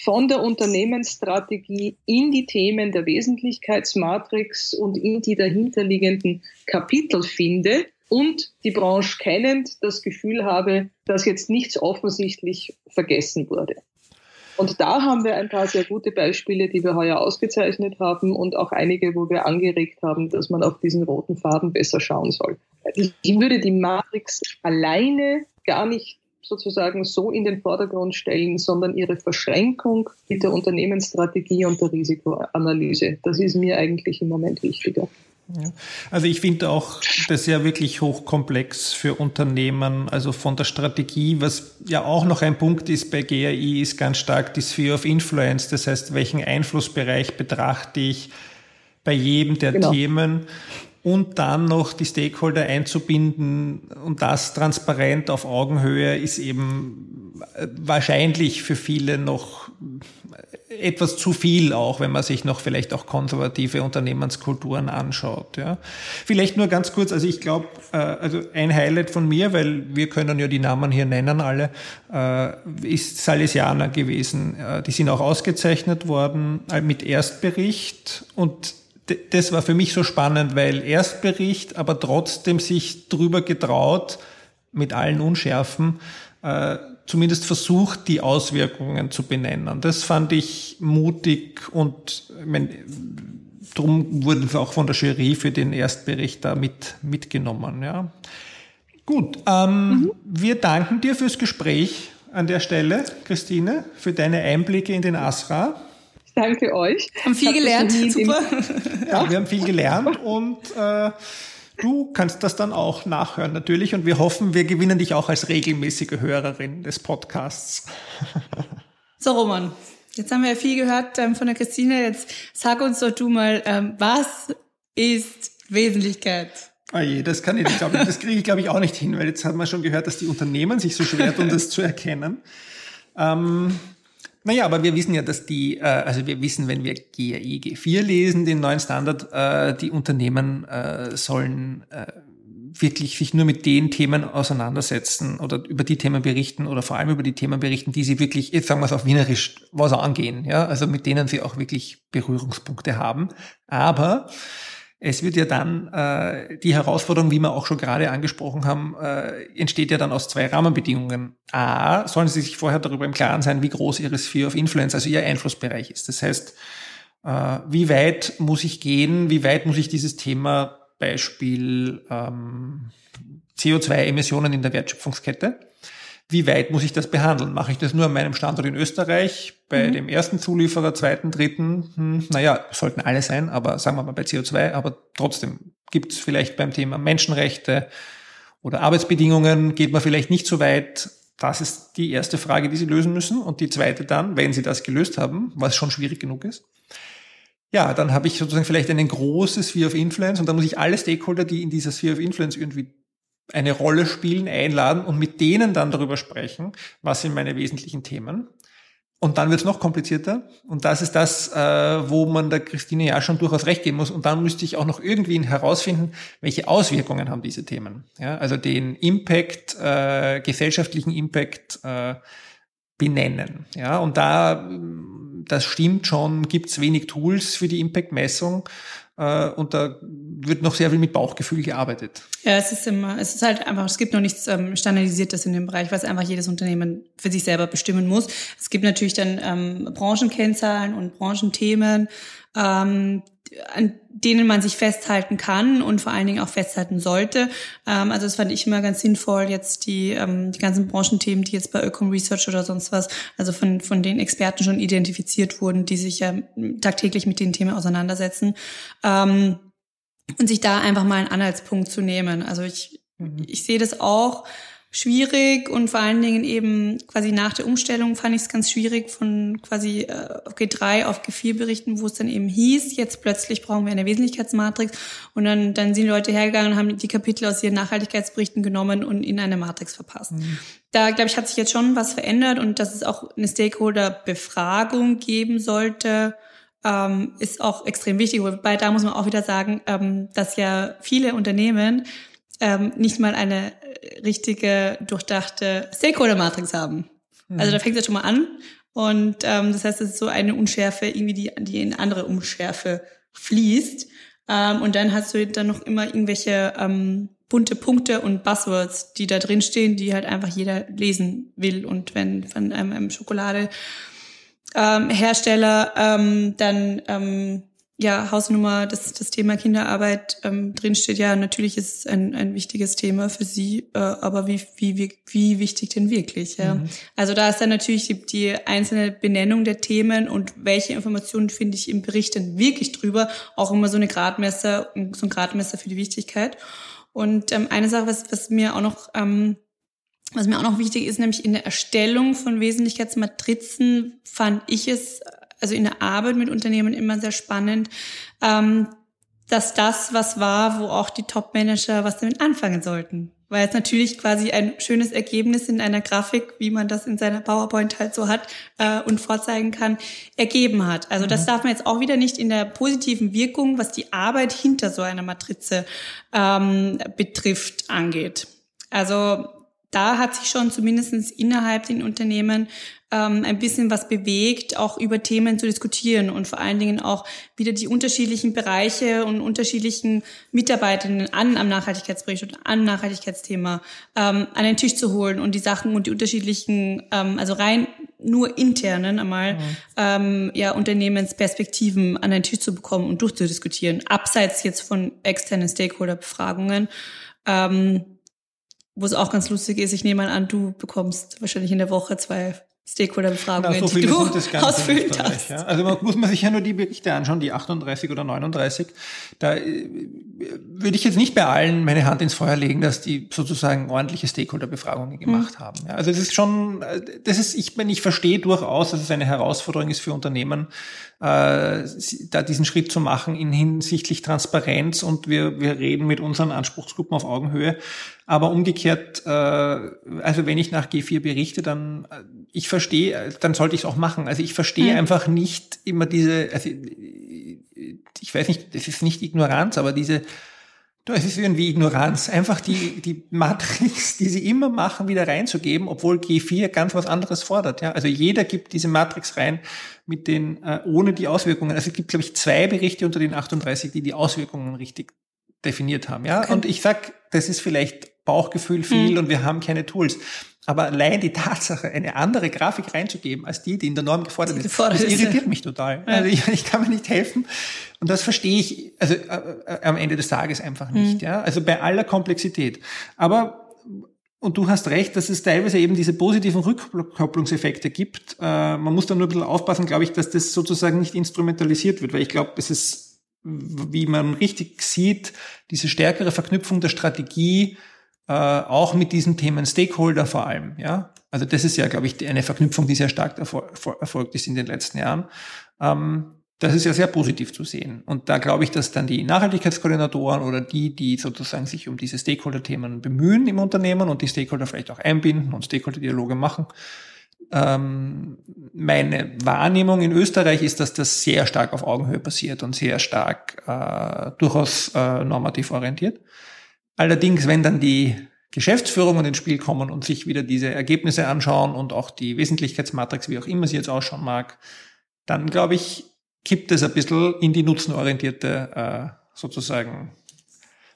von der Unternehmensstrategie in die Themen der Wesentlichkeitsmatrix und in die dahinterliegenden Kapitel finde und die Branche kennend das Gefühl habe, dass jetzt nichts offensichtlich vergessen wurde. Und da haben wir ein paar sehr gute Beispiele, die wir heuer ausgezeichnet haben und auch einige, wo wir angeregt haben, dass man auf diesen roten Faden besser schauen soll. Ich würde die Matrix alleine gar nicht sozusagen so in den Vordergrund stellen, sondern ihre Verschränkung mit der Unternehmensstrategie und der Risikoanalyse. Das ist mir eigentlich im Moment wichtiger. Ja. Also ich finde auch das ja wirklich hochkomplex für Unternehmen, also von der Strategie, was ja auch noch ein Punkt ist bei GAI, ist ganz stark die Sphere of Influence, das heißt, welchen Einflussbereich betrachte ich bei jedem der genau. Themen und dann noch die Stakeholder einzubinden und das transparent auf Augenhöhe ist eben wahrscheinlich für viele noch etwas zu viel auch, wenn man sich noch vielleicht auch konservative Unternehmenskulturen anschaut. Ja. Vielleicht nur ganz kurz, also ich glaube, äh, also ein Highlight von mir, weil wir können ja die Namen hier nennen alle, äh, ist Salesianer gewesen. Äh, die sind auch ausgezeichnet worden äh, mit Erstbericht und das war für mich so spannend, weil Erstbericht, aber trotzdem sich drüber getraut, mit allen Unschärfen, äh, zumindest versucht, die Auswirkungen zu benennen. Das fand ich mutig und ich meine, drum wurden wir auch von der Jury für den Erstbericht da mit, mitgenommen. Ja. Gut, ähm, mhm. wir danken dir fürs Gespräch an der Stelle, Christine, für deine Einblicke in den ASRA. Danke euch. Haben viel gelernt, super. Ja, wir haben viel gelernt und äh, Du kannst das dann auch nachhören natürlich und wir hoffen, wir gewinnen dich auch als regelmäßige Hörerin des Podcasts. So, Roman, jetzt haben wir ja viel gehört ähm, von der Christine. Jetzt sag uns doch du mal, ähm, was ist Wesentlichkeit? Oh je, das kann ich nicht, glaube ich, das kriege ich glaube ich auch nicht hin, weil jetzt hat man schon gehört, dass die Unternehmen sich so schwer tun, das zu erkennen. Ähm, naja, aber wir wissen ja, dass die, äh, also wir wissen, wenn wir GAE G4 lesen, den neuen Standard, äh, die Unternehmen äh, sollen äh, wirklich sich nur mit den Themen auseinandersetzen oder über die Themen berichten oder vor allem über die Themen berichten, die sie wirklich, jetzt sagen wir es auf Wienerisch, was angehen, ja, also mit denen sie auch wirklich Berührungspunkte haben. Aber es wird ja dann äh, die Herausforderung, wie wir auch schon gerade angesprochen haben, äh, entsteht ja dann aus zwei Rahmenbedingungen. A, sollen Sie sich vorher darüber im Klaren sein, wie groß Ihre Sphere of Influence, also Ihr Einflussbereich ist. Das heißt, äh, wie weit muss ich gehen, wie weit muss ich dieses Thema Beispiel ähm, CO2-Emissionen in der Wertschöpfungskette wie weit muss ich das behandeln? Mache ich das nur an meinem Standort in Österreich, bei mhm. dem ersten Zulieferer, zweiten, dritten? Hm, naja, sollten alle sein, aber sagen wir mal bei CO2, aber trotzdem gibt es vielleicht beim Thema Menschenrechte oder Arbeitsbedingungen, geht man vielleicht nicht so weit. Das ist die erste Frage, die Sie lösen müssen. Und die zweite dann, wenn Sie das gelöst haben, was schon schwierig genug ist, ja, dann habe ich sozusagen vielleicht eine große Sphere of Influence und dann muss ich alle Stakeholder, die in dieser Sphere of Influence irgendwie eine Rolle spielen, einladen und mit denen dann darüber sprechen, was sind meine wesentlichen Themen. Und dann wird es noch komplizierter. Und das ist das, äh, wo man der Christine ja schon durchaus recht geben muss. Und dann müsste ich auch noch irgendwie herausfinden, welche Auswirkungen haben diese Themen. Ja, also den Impact, äh, gesellschaftlichen Impact äh, benennen. Ja, und da, das stimmt schon, gibt es wenig Tools für die Impact-Messung. Äh, und da wird noch sehr viel mit Bauchgefühl gearbeitet. Ja, es ist immer, es ist halt einfach, es gibt noch nichts ähm, Standardisiertes in dem Bereich, was einfach jedes Unternehmen für sich selber bestimmen muss. Es gibt natürlich dann ähm, Branchenkennzahlen und Branchenthemen, ähm, an denen man sich festhalten kann und vor allen Dingen auch festhalten sollte. Ähm, also das fand ich immer ganz sinnvoll, jetzt die, ähm, die ganzen Branchenthemen, die jetzt bei Ökom Research oder sonst was, also von, von den Experten schon identifiziert wurden, die sich ja tagtäglich mit den Themen auseinandersetzen. Ähm, und sich da einfach mal einen Anhaltspunkt zu nehmen. Also ich, mhm. ich sehe das auch schwierig und vor allen Dingen eben quasi nach der Umstellung fand ich es ganz schwierig von quasi äh, G3 auf G4 berichten, wo es dann eben hieß, jetzt plötzlich brauchen wir eine Wesentlichkeitsmatrix und dann, dann sind Leute hergegangen und haben die Kapitel aus ihren Nachhaltigkeitsberichten genommen und in eine Matrix verpasst. Mhm. Da, glaube ich, hat sich jetzt schon was verändert und dass es auch eine Stakeholder-Befragung geben sollte, ähm, ist auch extrem wichtig. Wobei da muss man auch wieder sagen, ähm, dass ja viele Unternehmen ähm, nicht mal eine richtige, durchdachte Stakeholder-Matrix haben. Mhm. Also da fängt es schon mal an. Und ähm, das heißt, es ist so eine Unschärfe, irgendwie die, die in andere Unschärfe fließt. Ähm, und dann hast du dann noch immer irgendwelche ähm, bunte Punkte und Buzzwords, die da drin stehen, die halt einfach jeder lesen will. Und wenn von einem, einem Schokolade ähm, Hersteller ähm, dann ähm, ja, Hausnummer, das, das Thema Kinderarbeit ähm, drinsteht, ja, natürlich ist es ein, ein wichtiges Thema für Sie, äh, aber wie, wie, wie, wie wichtig denn wirklich? Ja? Mhm. Also da ist dann natürlich die, die einzelne Benennung der Themen und welche Informationen finde ich im Bericht denn wirklich drüber, auch immer so eine Gradmesser, so ein Gradmesser für die Wichtigkeit. Und ähm, eine Sache, was, was mir auch noch ähm, was mir auch noch wichtig ist, nämlich in der Erstellung von Wesentlichkeitsmatrizen fand ich es also in der Arbeit mit Unternehmen immer sehr spannend, ähm, dass das was war, wo auch die Top-Manager was damit anfangen sollten. weil es natürlich quasi ein schönes Ergebnis in einer Grafik, wie man das in seiner PowerPoint halt so hat äh, und vorzeigen kann, ergeben hat. Also das mhm. darf man jetzt auch wieder nicht in der positiven Wirkung, was die Arbeit hinter so einer Matrize ähm, betrifft, angeht. Also da hat sich schon zumindestens innerhalb den Unternehmen ähm, ein bisschen was bewegt, auch über Themen zu diskutieren und vor allen Dingen auch wieder die unterschiedlichen Bereiche und unterschiedlichen Mitarbeitenden an am Nachhaltigkeitsbericht und an Nachhaltigkeitsthema ähm, an den Tisch zu holen und die Sachen und die unterschiedlichen, ähm, also rein nur internen einmal mhm. ähm, ja Unternehmensperspektiven an den Tisch zu bekommen und durchzudiskutieren, abseits jetzt von externen Stakeholder-Befragungen. Ähm, wo es auch ganz lustig ist, ich nehme mal an, du bekommst wahrscheinlich in der Woche zwei Stakeholder-Befragungen, so die du ausfüllen hast. Ja. Also man, muss man sich ja nur die Berichte anschauen, die 38 oder 39. Da äh, würde ich jetzt nicht bei allen meine Hand ins Feuer legen, dass die sozusagen ordentliche Stakeholder-Befragungen gemacht mhm. haben. Ja, also es ist schon, äh, das ist, ich, ich verstehe durchaus, dass es eine Herausforderung ist für Unternehmen, äh, da diesen Schritt zu machen in hinsichtlich Transparenz und wir, wir reden mit unseren Anspruchsgruppen auf Augenhöhe. Aber umgekehrt, äh, also wenn ich nach G4 berichte, dann äh, ich verstehe, dann sollte ich es auch machen. Also ich verstehe mhm. einfach nicht immer diese, also ich weiß nicht, das ist nicht Ignoranz, aber diese es ist irgendwie Ignoranz, einfach die, die Matrix, die sie immer machen, wieder reinzugeben, obwohl G4 ganz was anderes fordert. Ja? Also jeder gibt diese Matrix rein mit den, äh, ohne die Auswirkungen. Also es gibt, glaube ich, zwei Berichte unter den 38, die die Auswirkungen richtig definiert haben. Ja? Okay. Und ich sag, das ist vielleicht Bauchgefühl viel mhm. und wir haben keine Tools. Aber allein die Tatsache, eine andere Grafik reinzugeben als die, die in der Norm gefordert, gefordert ist, das irritiert ist. mich total. Ja. Also ich, ich, kann mir nicht helfen. Und das verstehe ich also äh, äh, am Ende des Tages einfach nicht. Mhm. Ja? Also bei aller Komplexität. Aber und du hast recht, dass es teilweise eben diese positiven Rückkopplungseffekte gibt. Äh, man muss da nur ein bisschen aufpassen, glaube ich, dass das sozusagen nicht instrumentalisiert wird, weil ich glaube, es ist, wie man richtig sieht, diese stärkere Verknüpfung der Strategie äh, auch mit diesen Themen Stakeholder vor allem. Ja, also das ist ja, glaube ich, eine Verknüpfung, die sehr stark erfolgt ist in den letzten Jahren. Ähm, das ist ja sehr positiv zu sehen. Und da glaube ich, dass dann die Nachhaltigkeitskoordinatoren oder die, die sozusagen sich um diese Stakeholder-Themen bemühen im Unternehmen und die Stakeholder vielleicht auch einbinden und Stakeholder-Dialoge machen, ähm, meine Wahrnehmung in Österreich ist, dass das sehr stark auf Augenhöhe passiert und sehr stark äh, durchaus äh, normativ orientiert. Allerdings, wenn dann die Geschäftsführungen ins Spiel kommen und sich wieder diese Ergebnisse anschauen und auch die Wesentlichkeitsmatrix, wie auch immer sie jetzt ausschauen mag, dann glaube ich, kippt es ein bisschen in die nutzenorientierte äh, sozusagen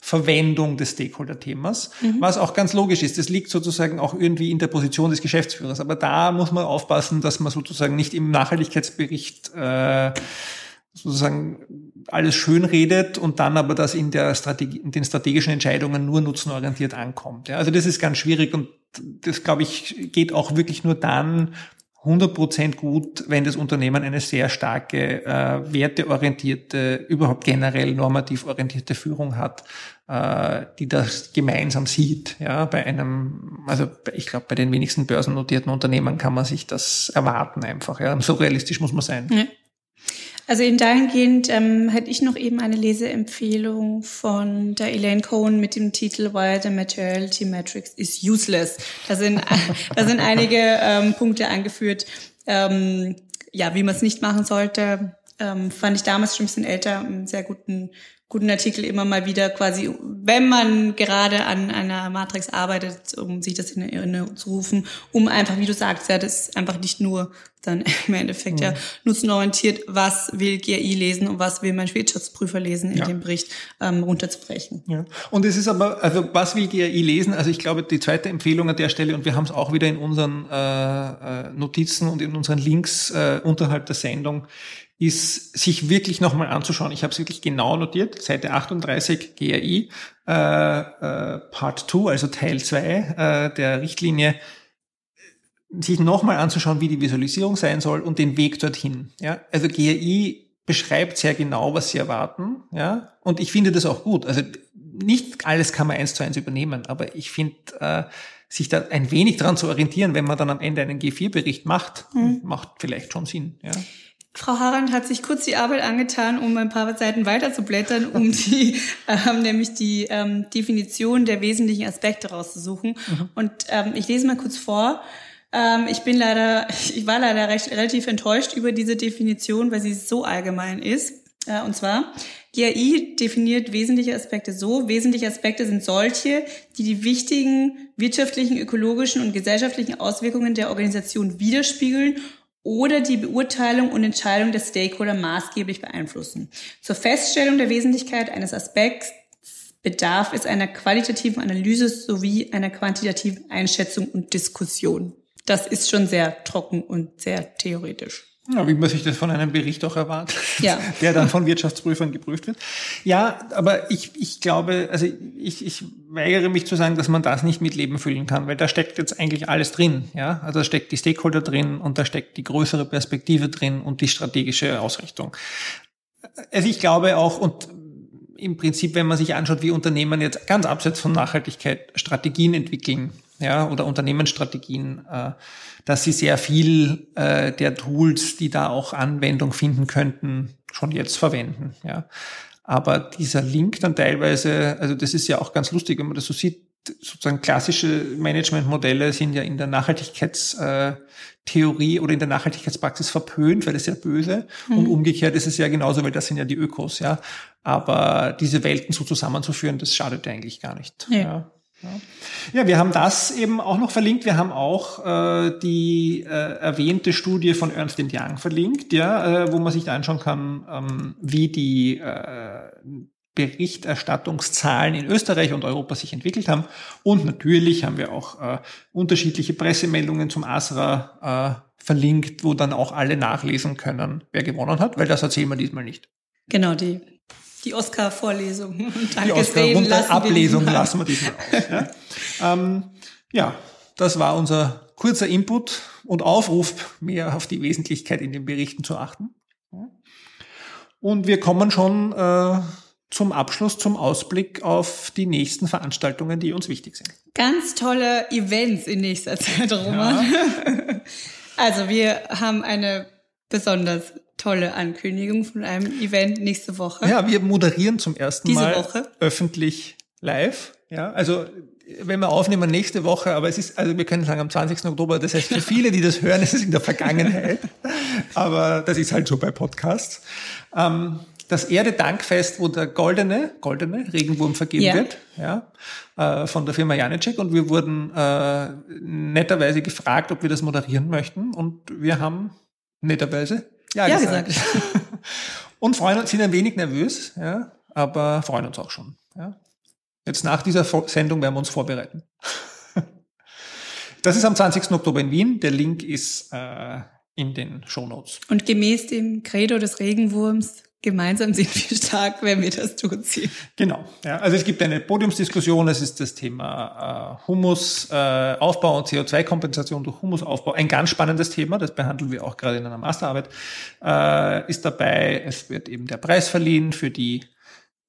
Verwendung des Stakeholder-Themas, mhm. was auch ganz logisch ist. Das liegt sozusagen auch irgendwie in der Position des Geschäftsführers. Aber da muss man aufpassen, dass man sozusagen nicht im Nachhaltigkeitsbericht äh, sozusagen alles schön redet und dann aber das in der Strategie, in den strategischen Entscheidungen nur nutzenorientiert ankommt. Ja, also das ist ganz schwierig und das glaube ich geht auch wirklich nur dann 100% gut, wenn das Unternehmen eine sehr starke, äh, werteorientierte, überhaupt generell normativ orientierte Führung hat, äh, die das gemeinsam sieht. Ja, bei einem, also ich glaube, bei den wenigsten börsennotierten Unternehmen kann man sich das erwarten einfach. Ja, so realistisch muss man sein. Ja. Also in dahingehend ähm, hätte ich noch eben eine Leseempfehlung von der Elaine Cohen mit dem Titel Why the Materiality Matrix is Useless. Da sind, da sind einige ähm, Punkte angeführt, ähm, ja, wie man es nicht machen sollte. Ähm, fand ich damals schon ein bisschen älter, einen sehr guten guten Artikel immer mal wieder quasi, wenn man gerade an einer Matrix arbeitet, um sich das in Erinnerung zu rufen, um einfach, wie du sagst, ja, das ist einfach nicht nur dann im Endeffekt mhm. ja nutzenorientiert, was will GRI lesen und was will mein Wirtschaftsprüfer lesen in ja. dem Bericht ähm, runterzubrechen. Ja. Und es ist aber, also was will GRI lesen? Also ich glaube, die zweite Empfehlung an der Stelle, und wir haben es auch wieder in unseren äh, äh Notizen und in unseren Links äh, unterhalb der Sendung, ist, sich wirklich nochmal anzuschauen. Ich habe es wirklich genau notiert, Seite 38 GRI, äh, äh, Part 2, also Teil 2 äh, der Richtlinie, sich nochmal anzuschauen, wie die Visualisierung sein soll und den Weg dorthin. Ja? Also GRI beschreibt sehr genau, was sie erwarten. Ja? Und ich finde das auch gut. Also nicht alles kann man eins zu eins übernehmen, aber ich finde, äh, sich da ein wenig dran zu orientieren, wenn man dann am Ende einen G4-Bericht macht, mhm. macht vielleicht schon Sinn. Ja? Frau Harand hat sich kurz die Arbeit angetan, um ein paar Seiten weiterzublättern, um die ähm, nämlich die ähm, Definition der wesentlichen Aspekte rauszusuchen. Mhm. Und ähm, ich lese mal kurz vor. Ähm, ich bin leider, ich war leider recht, relativ enttäuscht über diese Definition, weil sie so allgemein ist. Äh, und zwar, die AI definiert wesentliche Aspekte so. Wesentliche Aspekte sind solche, die die wichtigen wirtschaftlichen, ökologischen und gesellschaftlichen Auswirkungen der Organisation widerspiegeln oder die Beurteilung und Entscheidung der Stakeholder maßgeblich beeinflussen. Zur Feststellung der Wesentlichkeit eines Aspekts bedarf es einer qualitativen Analyse sowie einer quantitativen Einschätzung und Diskussion. Das ist schon sehr trocken und sehr theoretisch. Ja, wie man sich das von einem Bericht auch erwartet, ja. der dann von Wirtschaftsprüfern geprüft wird. Ja, aber ich, ich glaube, also ich, ich weigere mich zu sagen, dass man das nicht mit Leben füllen kann, weil da steckt jetzt eigentlich alles drin. Ja, also da steckt die Stakeholder drin und da steckt die größere Perspektive drin und die strategische Ausrichtung. Also ich glaube auch und im Prinzip, wenn man sich anschaut, wie Unternehmen jetzt ganz abseits von Nachhaltigkeit Strategien entwickeln, ja, oder Unternehmensstrategien, äh, dass sie sehr viel äh, der Tools, die da auch Anwendung finden könnten, schon jetzt verwenden. Ja. Aber dieser Link dann teilweise, also das ist ja auch ganz lustig, wenn man das so sieht, sozusagen klassische Managementmodelle sind ja in der Nachhaltigkeitstheorie oder in der Nachhaltigkeitspraxis verpönt, weil das ist ja böse. Mhm. Und umgekehrt ist es ja genauso, weil das sind ja die Ökos, ja. Aber diese Welten so zusammenzuführen, das schadet eigentlich gar nicht. Ja. ja. Ja. wir haben das eben auch noch verlinkt. Wir haben auch äh, die äh, erwähnte Studie von Ernst Young verlinkt, ja, äh, wo man sich da anschauen kann, ähm, wie die äh, Berichterstattungszahlen in Österreich und Europa sich entwickelt haben. Und natürlich haben wir auch äh, unterschiedliche Pressemeldungen zum ASRA äh, verlinkt, wo dann auch alle nachlesen können, wer gewonnen hat, weil das erzählen wir diesmal nicht. Genau, die die Oscar-Vorlesung. Die Oscar-Ablesung lassen wir diesmal aus. Ja. ähm, ja, das war unser kurzer Input und Aufruf, mehr auf die Wesentlichkeit in den Berichten zu achten. Und wir kommen schon äh, zum Abschluss, zum Ausblick auf die nächsten Veranstaltungen, die uns wichtig sind. Ganz tolle Events in nächster Zeit, Roman. Ja. Also wir haben eine besonders tolle Ankündigung von einem Event nächste Woche. Ja, wir moderieren zum ersten Diese Mal Woche. öffentlich live. Ja, also wenn wir aufnehmen nächste Woche, aber es ist, also wir können sagen am 20. Oktober, das heißt für viele, die das hören, ist es in der Vergangenheit. aber das ist halt so bei Podcasts. Ähm, das Erde-Dankfest, wo der goldene, goldene Regenwurm vergeben ja. wird, ja, äh, von der Firma Janicek. Und wir wurden äh, netterweise gefragt, ob wir das moderieren möchten. Und wir haben netterweise ja, ja gesagt. gesagt. und freuen uns, sind ein wenig nervös, ja, aber freuen uns auch schon. Ja. Jetzt nach dieser Sendung werden wir uns vorbereiten. Das ist am 20. Oktober in Wien. Der Link ist äh, in den Show Notes. Und gemäß dem Credo des Regenwurms Gemeinsam sind wir stark, wenn wir das durchziehen. Genau. Ja, also es gibt eine Podiumsdiskussion. Es ist das Thema äh, Humusaufbau äh, und CO2-Kompensation durch Humusaufbau. Ein ganz spannendes Thema. Das behandeln wir auch gerade in einer Masterarbeit. Äh, ist dabei. Es wird eben der Preis verliehen für die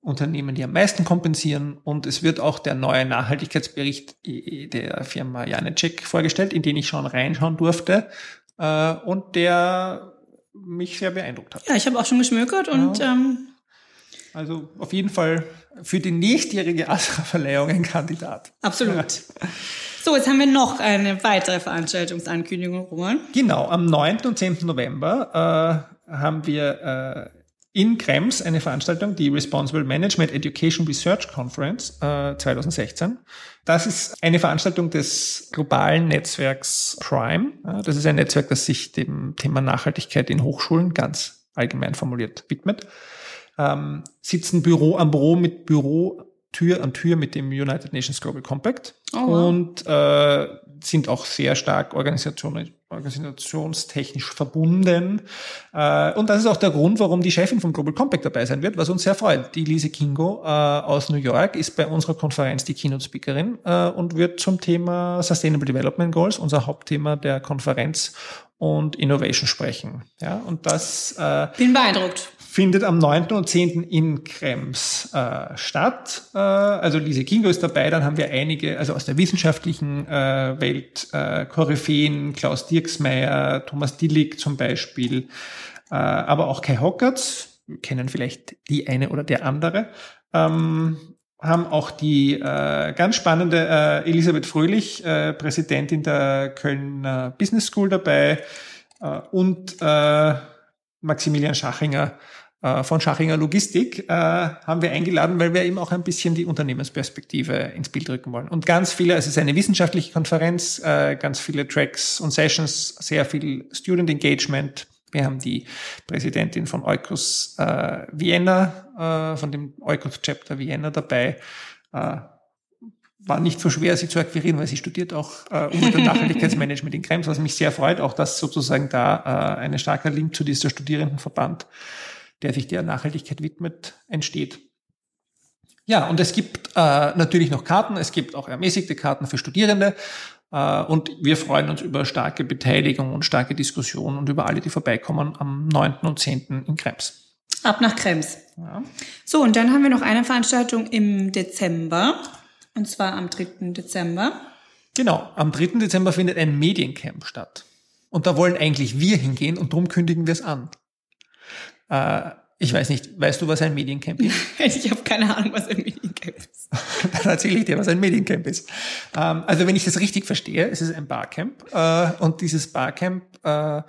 Unternehmen, die am meisten kompensieren. Und es wird auch der neue Nachhaltigkeitsbericht der Firma Janecek vorgestellt, in den ich schon reinschauen durfte. Äh, und der mich sehr beeindruckt hat. Ja, ich habe auch schon geschmökert und ja. ähm, also auf jeden Fall für die nächstjährige Astra-Verleihung ein Kandidat. Absolut. Ja. So, jetzt haben wir noch eine weitere Veranstaltungsankündigung, Roman. Genau, am 9. und 10. November äh, haben wir äh, in Krems eine Veranstaltung, die Responsible Management Education Research Conference äh, 2016. Das ist eine Veranstaltung des globalen Netzwerks Prime. Das ist ein Netzwerk, das sich dem Thema Nachhaltigkeit in Hochschulen ganz allgemein formuliert widmet. Ähm, sitzen Büro am Büro mit Büro Tür an Tür mit dem United Nations Global Compact oh, wow. und äh, sind auch sehr stark Organisationen, organisationstechnisch verbunden. Äh, und das ist auch der Grund, warum die Chefin vom Global Compact dabei sein wird, was uns sehr freut. Die Lise Kingo äh, aus New York ist bei unserer Konferenz die Keynote-Speakerin äh, und wird zum Thema Sustainable Development Goals, unser Hauptthema der Konferenz und Innovation sprechen. Ja, und das äh, bin beeindruckt findet am 9. und 10. in Krems äh, statt. Äh, also Lise Kingo ist dabei, dann haben wir einige, also aus der wissenschaftlichen äh, Welt, äh, Koryphäen, Klaus Dirksmeier, Thomas Dillig zum Beispiel, äh, aber auch Kai Hockertz, kennen vielleicht die eine oder der andere. Ähm, haben auch die äh, ganz spannende äh, Elisabeth Fröhlich, äh, Präsidentin der Kölner Business School dabei äh, und äh, Maximilian Schachinger von Schachinger Logistik äh, haben wir eingeladen, weil wir eben auch ein bisschen die Unternehmensperspektive ins Bild rücken wollen. Und ganz viele, es ist eine wissenschaftliche Konferenz, äh, ganz viele Tracks und Sessions, sehr viel Student Engagement. Wir haben die Präsidentin von Eukos äh, Vienna, äh, von dem Eukos Chapter Vienna dabei. Äh, war nicht so schwer, sie zu akquirieren, weil sie studiert auch äh, Umwelt- und Nachhaltigkeitsmanagement in Krems, was mich sehr freut, auch dass sozusagen da äh, ein starker Link zu dieser Studierendenverband, der sich der Nachhaltigkeit widmet, entsteht. Ja, und es gibt äh, natürlich noch Karten, es gibt auch ermäßigte Karten für Studierende äh, und wir freuen uns über starke Beteiligung und starke Diskussion und über alle, die vorbeikommen am 9. und 10. in Krems. Ab nach Krems. Ja. So, und dann haben wir noch eine Veranstaltung im Dezember. Und zwar am 3. Dezember. Genau, am 3. Dezember findet ein Mediencamp statt. Und da wollen eigentlich wir hingehen und darum kündigen wir es an. Äh, ich weiß nicht, weißt du, was ein Mediencamp ist? ich habe keine Ahnung, was ein Mediencamp ist. Dann erzähle ich dir, was ein Mediencamp ist. Ähm, also wenn ich das richtig verstehe, es ist ein Barcamp äh, und dieses Barcamp äh,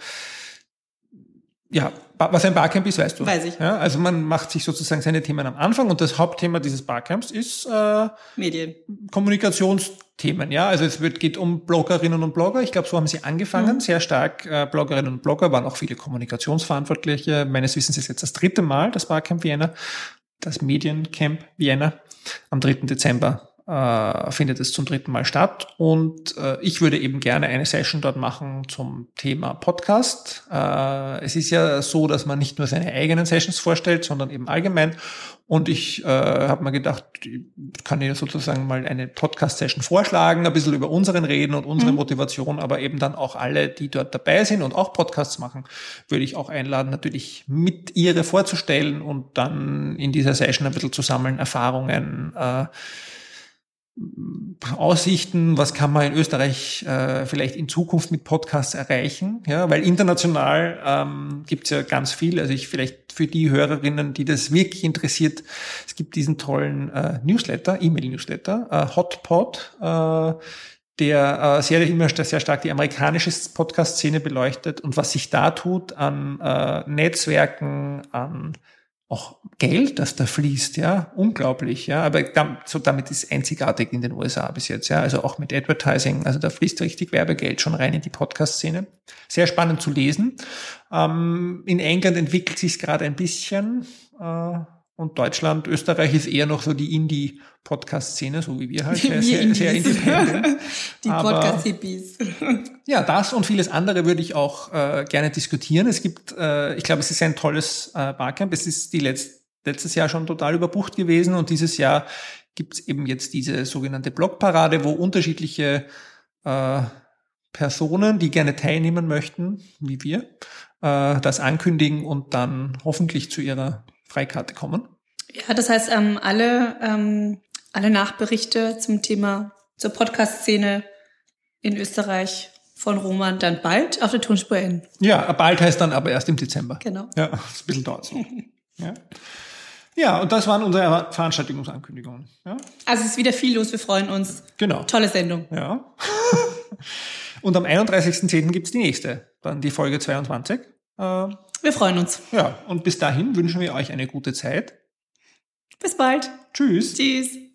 ja, was ein Barcamp ist, weißt du. Weiß ich. Ja, also man macht sich sozusagen seine Themen am Anfang und das Hauptthema dieses Barcamps ist äh, Medien. Kommunikationsthemen. Ja, also es wird, geht um Bloggerinnen und Blogger. Ich glaube, so haben sie angefangen, mhm. sehr stark. Äh, Bloggerinnen und Blogger waren auch viele Kommunikationsverantwortliche. Meines Wissens ist jetzt das dritte Mal das Barcamp Vienna, das Mediencamp Vienna am 3. Dezember äh, findet es zum dritten Mal statt. Und äh, ich würde eben gerne eine Session dort machen zum Thema Podcast. Äh, es ist ja so, dass man nicht nur seine eigenen Sessions vorstellt, sondern eben allgemein. Und ich äh, habe mir gedacht, ich kann dir sozusagen mal eine Podcast-Session vorschlagen, ein bisschen über unseren reden und unsere mhm. Motivation, aber eben dann auch alle, die dort dabei sind und auch Podcasts machen, würde ich auch einladen, natürlich mit ihre vorzustellen und dann in dieser Session ein bisschen zu sammeln, Erfahrungen, äh, Aussichten, was kann man in Österreich äh, vielleicht in Zukunft mit Podcasts erreichen? Ja, weil international ähm, gibt es ja ganz viel. Also ich vielleicht für die Hörerinnen, die das wirklich interessiert, es gibt diesen tollen äh, Newsletter, E-Mail-Newsletter, äh, Hotpod, äh, der äh, sehr immer sehr stark die amerikanische Podcast-Szene beleuchtet und was sich da tut an äh, Netzwerken, an auch Geld, das da fließt, ja, unglaublich, ja, aber so damit ist einzigartig in den USA bis jetzt, ja, also auch mit Advertising, also da fließt richtig Werbegeld schon rein in die Podcast-Szene. Sehr spannend zu lesen. Ähm, in England entwickelt sich gerade ein bisschen äh, und Deutschland, Österreich ist eher noch so die Indie-Podcast-Szene, so wie wir halt, sehr, sehr, sehr independent. Die Podcast-Hippies. Ja, das und vieles andere würde ich auch äh, gerne diskutieren. Es gibt, äh, ich glaube, es ist ein tolles äh, Barcamp. Es ist die letzt, letztes Jahr schon total überbucht gewesen und dieses Jahr gibt es eben jetzt diese sogenannte Blogparade, wo unterschiedliche äh, Personen, die gerne teilnehmen möchten, wie wir, äh, das ankündigen und dann hoffentlich zu ihrer Freikarte kommen. Ja, das heißt, ähm, alle, ähm, alle Nachberichte zum Thema zur Podcast-Szene in Österreich von Roman dann bald auf der Tonspur hin. Ja, bald heißt dann aber erst im Dezember. Genau. Ja, ein bisschen dauert es ja. ja, und das waren unsere Veranstaltungsankündigungen. Ja. Also es ist wieder viel los, wir freuen uns. Genau. Tolle Sendung. Ja. und am 31.10. gibt's die nächste, dann die Folge 22. Äh, wir freuen uns. Ja, und bis dahin wünschen wir euch eine gute Zeit. Bis bald. Tschüss. Tschüss.